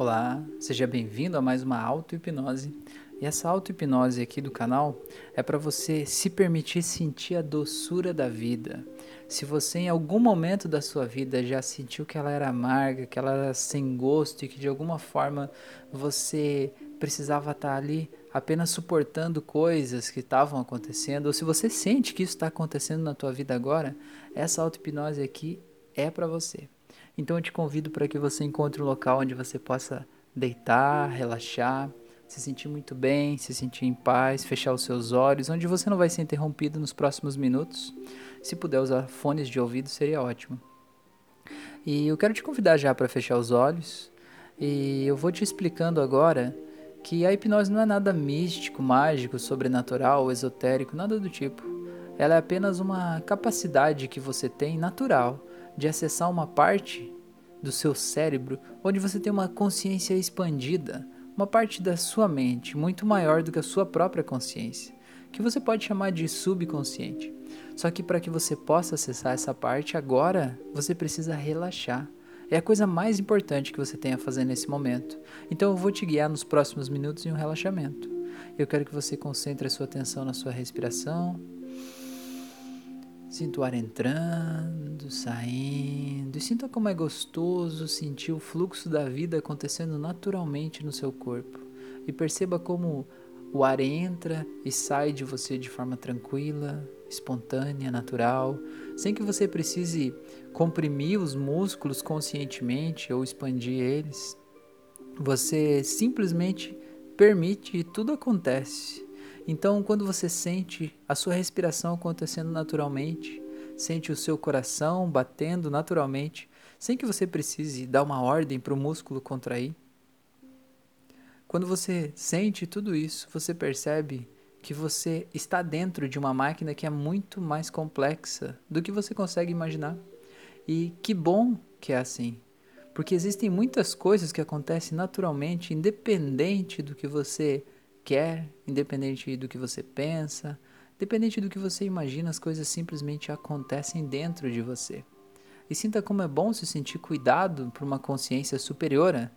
Olá, seja bem-vindo a mais uma auto-hipnose. E essa auto-hipnose aqui do canal é para você se permitir sentir a doçura da vida. Se você em algum momento da sua vida já sentiu que ela era amarga, que ela era sem gosto e que de alguma forma você precisava estar ali apenas suportando coisas que estavam acontecendo, ou se você sente que isso está acontecendo na tua vida agora, essa auto-hipnose aqui é para você. Então eu te convido para que você encontre um local onde você possa deitar, relaxar, se sentir muito bem, se sentir em paz, fechar os seus olhos, onde você não vai ser interrompido nos próximos minutos. Se puder usar fones de ouvido, seria ótimo. E eu quero te convidar já para fechar os olhos e eu vou te explicando agora que a hipnose não é nada místico, mágico, sobrenatural, esotérico, nada do tipo. Ela é apenas uma capacidade que você tem natural de acessar uma parte do seu cérebro onde você tem uma consciência expandida, uma parte da sua mente muito maior do que a sua própria consciência, que você pode chamar de subconsciente. Só que para que você possa acessar essa parte agora, você precisa relaxar. É a coisa mais importante que você tem a fazer nesse momento. Então eu vou te guiar nos próximos minutos em um relaxamento. Eu quero que você concentre a sua atenção na sua respiração, Sinta o ar entrando, saindo, e sinta como é gostoso sentir o fluxo da vida acontecendo naturalmente no seu corpo. E perceba como o ar entra e sai de você de forma tranquila, espontânea, natural, sem que você precise comprimir os músculos conscientemente ou expandir eles. Você simplesmente permite e tudo acontece então, quando você sente a sua respiração acontecendo naturalmente, sente o seu coração batendo naturalmente, sem que você precise dar uma ordem para o músculo contrair. Quando você sente tudo isso, você percebe que você está dentro de uma máquina que é muito mais complexa do que você consegue imaginar. E que bom que é assim, porque existem muitas coisas que acontecem naturalmente, independente do que você quer, independente do que você pensa, independente do que você imagina, as coisas simplesmente acontecem dentro de você. E sinta como é bom se sentir cuidado por uma consciência superior,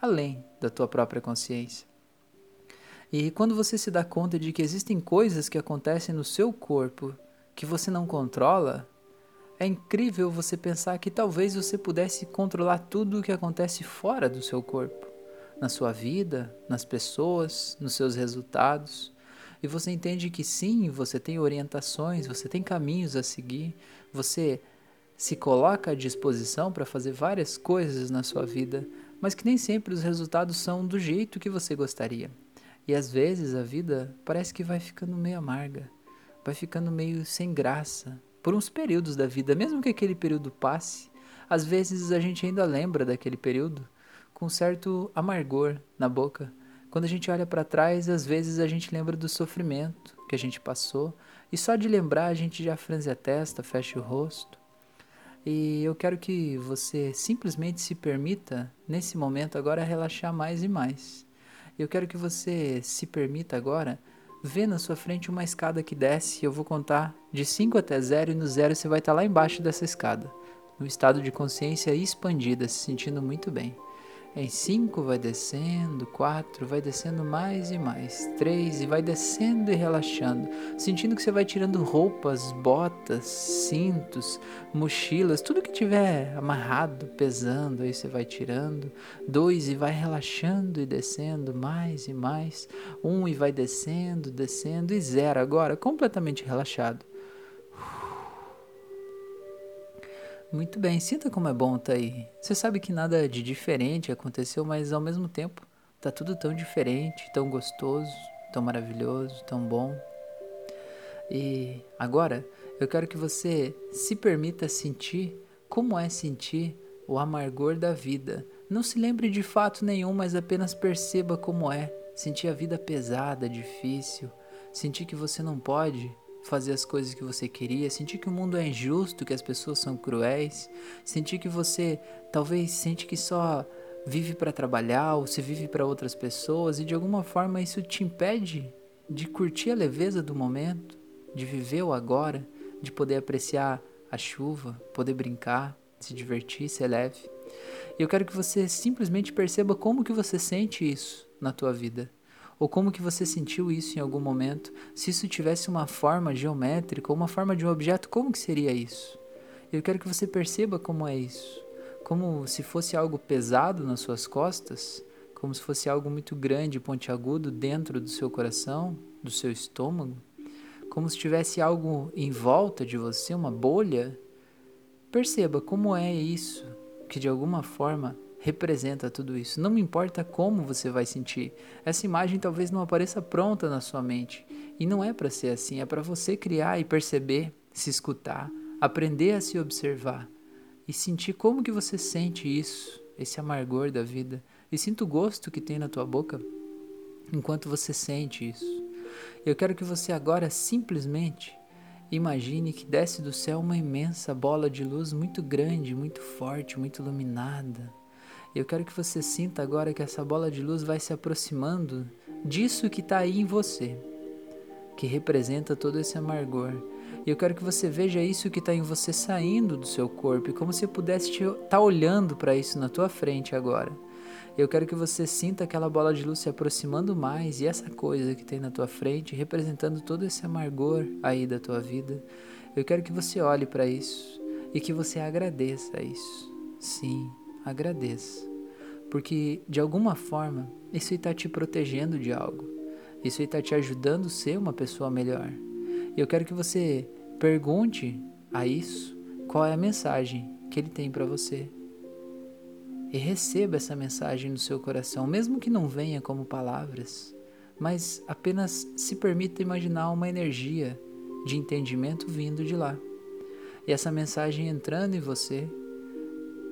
além da tua própria consciência. E quando você se dá conta de que existem coisas que acontecem no seu corpo que você não controla, é incrível você pensar que talvez você pudesse controlar tudo o que acontece fora do seu corpo na sua vida, nas pessoas, nos seus resultados. E você entende que sim, você tem orientações, você tem caminhos a seguir, você se coloca à disposição para fazer várias coisas na sua vida, mas que nem sempre os resultados são do jeito que você gostaria. E às vezes a vida parece que vai ficando meio amarga, vai ficando meio sem graça, por uns períodos da vida, mesmo que aquele período passe, às vezes a gente ainda lembra daquele período, com certo amargor na boca. Quando a gente olha para trás, às vezes a gente lembra do sofrimento que a gente passou, e só de lembrar a gente já franze a testa, fecha o rosto. E eu quero que você simplesmente se permita, nesse momento agora, relaxar mais e mais. Eu quero que você se permita agora ver na sua frente uma escada que desce. Eu vou contar de 5 até 0 e no 0 você vai estar lá embaixo dessa escada, no estado de consciência expandida, se sentindo muito bem. Em cinco vai descendo, quatro vai descendo mais e mais, três e vai descendo e relaxando, sentindo que você vai tirando roupas, botas, cintos, mochilas, tudo que tiver amarrado, pesando, aí você vai tirando. Dois e vai relaxando e descendo mais e mais. Um e vai descendo, descendo e zero agora, completamente relaxado. Muito bem, sinta como é bom tá aí. Você sabe que nada de diferente aconteceu, mas ao mesmo tempo tá tudo tão diferente, tão gostoso, tão maravilhoso, tão bom. E agora eu quero que você se permita sentir como é sentir o amargor da vida. Não se lembre de fato nenhum, mas apenas perceba como é sentir a vida pesada, difícil, sentir que você não pode fazer as coisas que você queria, sentir que o mundo é injusto, que as pessoas são cruéis, sentir que você talvez sente que só vive para trabalhar ou se vive para outras pessoas e de alguma forma isso te impede de curtir a leveza do momento, de viver o agora, de poder apreciar a chuva, poder brincar, se divertir, ser leve. E eu quero que você simplesmente perceba como que você sente isso na tua vida. Ou como que você sentiu isso em algum momento? Se isso tivesse uma forma geométrica ou uma forma de um objeto, como que seria isso? Eu quero que você perceba como é isso. Como se fosse algo pesado nas suas costas, como se fosse algo muito grande, pontiagudo dentro do seu coração, do seu estômago, como se tivesse algo em volta de você, uma bolha. Perceba como é isso que de alguma forma representa tudo isso. Não me importa como você vai sentir. Essa imagem talvez não apareça pronta na sua mente. E não é para ser assim, é para você criar e perceber, se escutar, aprender a se observar e sentir como que você sente isso, esse amargor da vida. E sinta o gosto que tem na tua boca enquanto você sente isso. Eu quero que você agora simplesmente imagine que desce do céu uma imensa bola de luz muito grande, muito forte, muito iluminada eu quero que você sinta agora que essa bola de luz vai se aproximando disso que está aí em você, que representa todo esse amargor. E eu quero que você veja isso que está em você saindo do seu corpo, e como se pudesse estar tá olhando para isso na tua frente agora. Eu quero que você sinta aquela bola de luz se aproximando mais e essa coisa que tem na tua frente, representando todo esse amargor aí da tua vida. Eu quero que você olhe para isso e que você agradeça isso. Sim, agradeça. Porque de alguma forma isso está te protegendo de algo. Isso está te ajudando a ser uma pessoa melhor. E eu quero que você pergunte a isso qual é a mensagem que ele tem para você. E receba essa mensagem no seu coração, mesmo que não venha como palavras, mas apenas se permita imaginar uma energia de entendimento vindo de lá. E essa mensagem entrando em você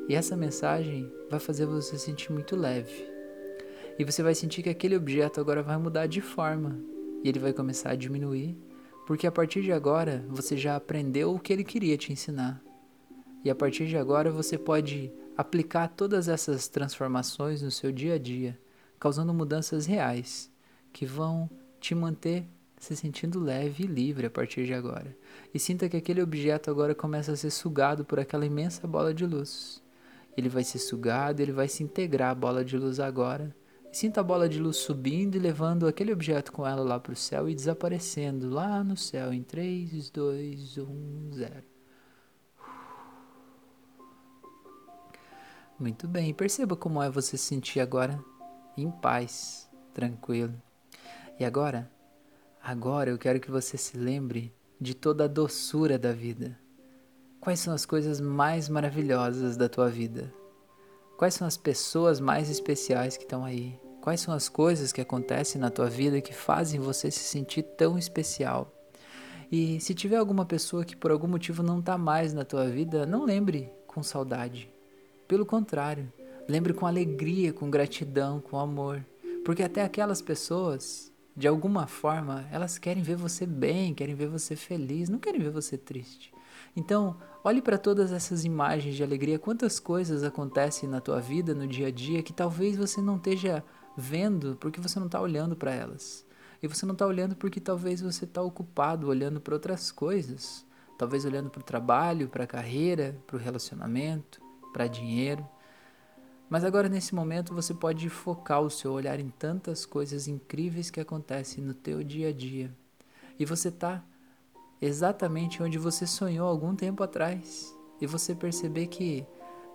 e essa mensagem vai fazer você sentir muito leve. E você vai sentir que aquele objeto agora vai mudar de forma e ele vai começar a diminuir, porque a partir de agora você já aprendeu o que ele queria te ensinar. E a partir de agora você pode aplicar todas essas transformações no seu dia a dia, causando mudanças reais que vão te manter se sentindo leve e livre a partir de agora. E sinta que aquele objeto agora começa a ser sugado por aquela imensa bola de luz ele vai ser sugado, ele vai se integrar à bola de luz agora. Sinta a bola de luz subindo e levando aquele objeto com ela lá para o céu e desaparecendo lá no céu em 3, 2, 1, 0. Muito bem, perceba como é você se sentir agora em paz, tranquilo. E agora, agora eu quero que você se lembre de toda a doçura da vida Quais são as coisas mais maravilhosas da tua vida? Quais são as pessoas mais especiais que estão aí? Quais são as coisas que acontecem na tua vida que fazem você se sentir tão especial? E se tiver alguma pessoa que por algum motivo não está mais na tua vida, não lembre com saudade. Pelo contrário, lembre com alegria, com gratidão, com amor. Porque até aquelas pessoas, de alguma forma, elas querem ver você bem, querem ver você feliz, não querem ver você triste. Então, olhe para todas essas imagens de alegria, quantas coisas acontecem na tua vida, no dia a dia, que talvez você não esteja vendo porque você não está olhando para elas. E você não está olhando porque talvez você está ocupado olhando para outras coisas. Talvez olhando para o trabalho, para a carreira, para o relacionamento, para dinheiro. Mas agora, nesse momento, você pode focar o seu olhar em tantas coisas incríveis que acontecem no teu dia a dia. E você está exatamente onde você sonhou algum tempo atrás. E você perceber que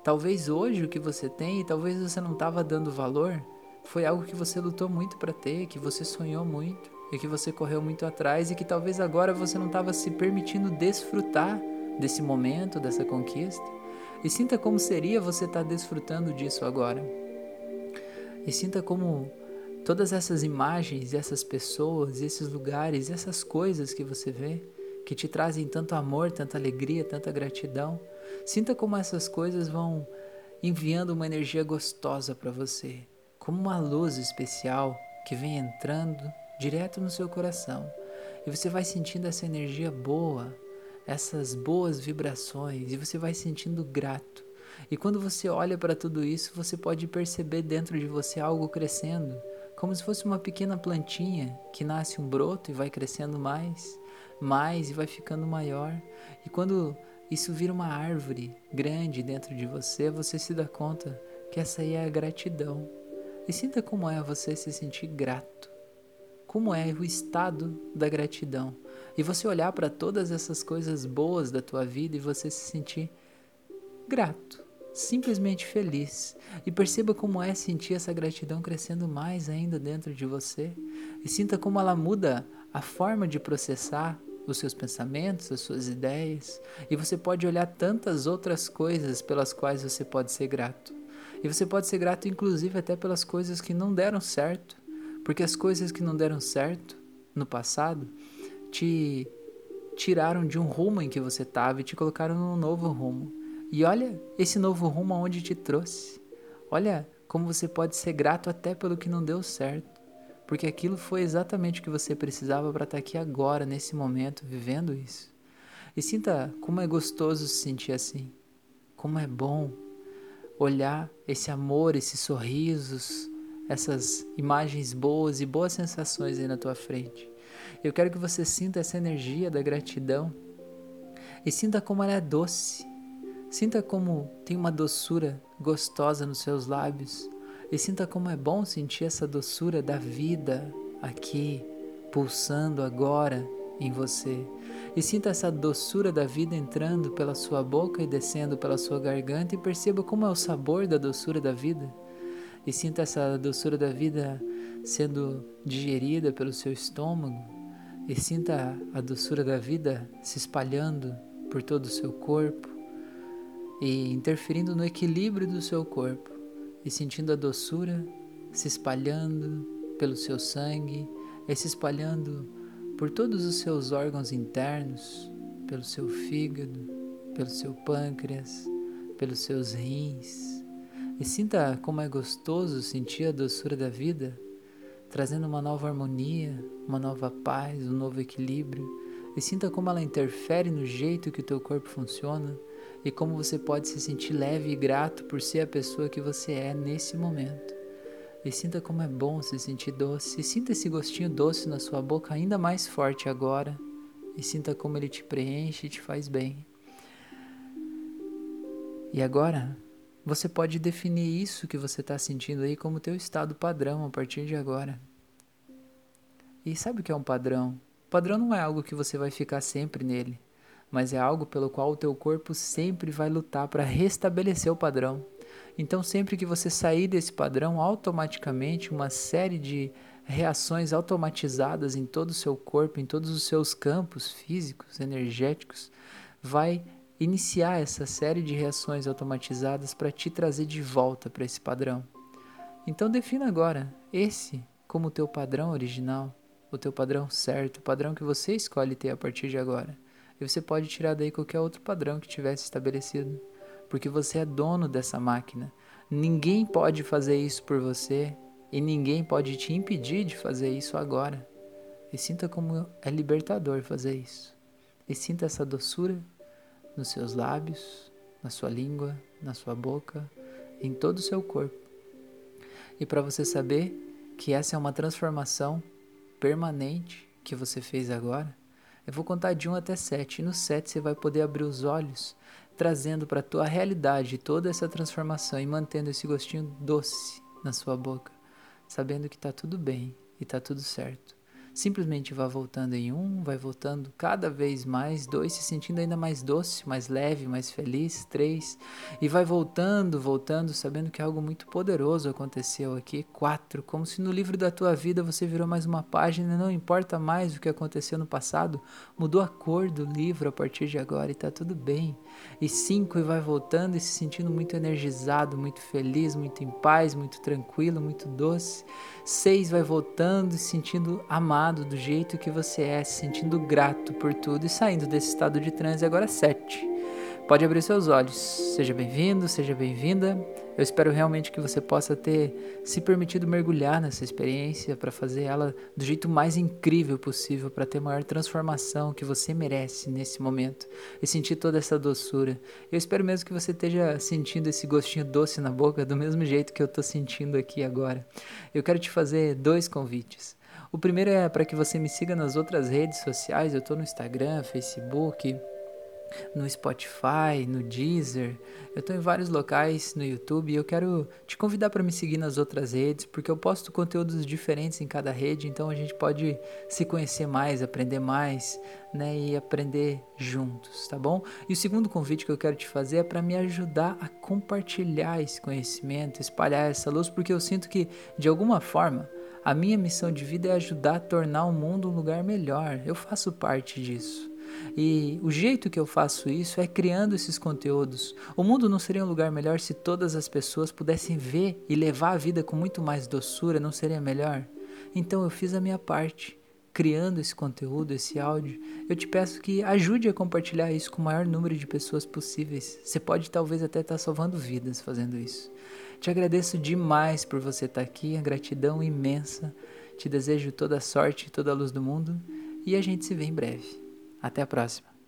talvez hoje o que você tem e talvez você não estava dando valor foi algo que você lutou muito para ter, que você sonhou muito e que você correu muito atrás e que talvez agora você não estava se permitindo desfrutar desse momento, dessa conquista. E sinta como seria você estar tá desfrutando disso agora. E sinta como todas essas imagens, essas pessoas, esses lugares, essas coisas que você vê que te trazem tanto amor, tanta alegria, tanta gratidão. Sinta como essas coisas vão enviando uma energia gostosa para você, como uma luz especial que vem entrando direto no seu coração. E você vai sentindo essa energia boa, essas boas vibrações, e você vai sentindo grato. E quando você olha para tudo isso, você pode perceber dentro de você algo crescendo, como se fosse uma pequena plantinha que nasce um broto e vai crescendo mais mais e vai ficando maior. E quando isso vira uma árvore grande dentro de você, você se dá conta que essa aí é a gratidão. E sinta como é você se sentir grato. Como é o estado da gratidão. E você olhar para todas essas coisas boas da tua vida e você se sentir grato, simplesmente feliz. E perceba como é sentir essa gratidão crescendo mais ainda dentro de você. E sinta como ela muda a forma de processar os seus pensamentos, as suas ideias, e você pode olhar tantas outras coisas pelas quais você pode ser grato. E você pode ser grato, inclusive, até pelas coisas que não deram certo, porque as coisas que não deram certo no passado te tiraram de um rumo em que você estava e te colocaram num novo rumo. E olha esse novo rumo aonde te trouxe. Olha como você pode ser grato até pelo que não deu certo porque aquilo foi exatamente o que você precisava para estar tá aqui agora, nesse momento, vivendo isso. E sinta como é gostoso se sentir assim, como é bom olhar esse amor, esses sorrisos, essas imagens boas e boas sensações aí na tua frente. Eu quero que você sinta essa energia da gratidão e sinta como ela é doce. Sinta como tem uma doçura gostosa nos seus lábios e sinta como é bom sentir essa doçura da vida aqui, pulsando agora em você. E sinta essa doçura da vida entrando pela sua boca e descendo pela sua garganta e perceba como é o sabor da doçura da vida. E sinta essa doçura da vida sendo digerida pelo seu estômago. E sinta a doçura da vida se espalhando por todo o seu corpo e interferindo no equilíbrio do seu corpo e sentindo a doçura se espalhando pelo seu sangue e se espalhando por todos os seus órgãos internos, pelo seu fígado, pelo seu pâncreas, pelos seus rins. E sinta como é gostoso sentir a doçura da vida, trazendo uma nova harmonia, uma nova paz, um novo equilíbrio. E sinta como ela interfere no jeito que o teu corpo funciona e como você pode se sentir leve e grato por ser a pessoa que você é nesse momento. E sinta como é bom se sentir doce, e sinta esse gostinho doce na sua boca ainda mais forte agora, e sinta como ele te preenche e te faz bem. E agora, você pode definir isso que você está sentindo aí como teu estado padrão a partir de agora. E sabe o que é um padrão? Padrão não é algo que você vai ficar sempre nele mas é algo pelo qual o teu corpo sempre vai lutar para restabelecer o padrão. Então, sempre que você sair desse padrão, automaticamente uma série de reações automatizadas em todo o seu corpo, em todos os seus campos físicos, energéticos, vai iniciar essa série de reações automatizadas para te trazer de volta para esse padrão. Então defina agora esse como o teu padrão original, o teu padrão certo, o padrão que você escolhe ter a partir de agora e você pode tirar daí qualquer outro padrão que tivesse estabelecido, porque você é dono dessa máquina. Ninguém pode fazer isso por você e ninguém pode te impedir de fazer isso agora. E sinta como é libertador fazer isso. E sinta essa doçura nos seus lábios, na sua língua, na sua boca, em todo o seu corpo. E para você saber que essa é uma transformação permanente que você fez agora, eu vou contar de 1 até 7, e no 7 você vai poder abrir os olhos, trazendo para tua realidade toda essa transformação e mantendo esse gostinho doce na sua boca, sabendo que está tudo bem e está tudo certo. Simplesmente vá voltando em um, vai voltando cada vez mais, dois, se sentindo ainda mais doce, mais leve, mais feliz, três, e vai voltando, voltando, sabendo que algo muito poderoso aconteceu aqui, quatro, como se no livro da tua vida você virou mais uma página, não importa mais o que aconteceu no passado, mudou a cor do livro a partir de agora e tá tudo bem. E cinco, e vai voltando e se sentindo muito energizado, muito feliz, muito em paz, muito tranquilo, muito doce. Seis, vai voltando e se sentindo amado amado do jeito que você é, se sentindo grato por tudo e saindo desse estado de transe agora sete. Pode abrir seus olhos. Seja bem-vindo, seja bem-vinda. Eu espero realmente que você possa ter se permitido mergulhar nessa experiência para fazer ela do jeito mais incrível possível, para ter a maior transformação que você merece nesse momento e sentir toda essa doçura. Eu espero mesmo que você esteja sentindo esse gostinho doce na boca do mesmo jeito que eu estou sentindo aqui agora. Eu quero te fazer dois convites. O primeiro é para que você me siga nas outras redes sociais. Eu estou no Instagram, Facebook, no Spotify, no Deezer. Eu estou em vários locais no YouTube e eu quero te convidar para me seguir nas outras redes, porque eu posto conteúdos diferentes em cada rede, então a gente pode se conhecer mais, aprender mais, né, e aprender juntos, tá bom? E o segundo convite que eu quero te fazer é para me ajudar a compartilhar esse conhecimento, espalhar essa luz, porque eu sinto que de alguma forma a minha missão de vida é ajudar a tornar o mundo um lugar melhor. Eu faço parte disso. E o jeito que eu faço isso é criando esses conteúdos. O mundo não seria um lugar melhor se todas as pessoas pudessem ver e levar a vida com muito mais doçura, não seria melhor? Então eu fiz a minha parte, criando esse conteúdo, esse áudio. Eu te peço que ajude a compartilhar isso com o maior número de pessoas possíveis. Você pode talvez até estar salvando vidas fazendo isso. Te agradeço demais por você estar aqui, a gratidão imensa. Te desejo toda a sorte e toda a luz do mundo e a gente se vê em breve. Até a próxima.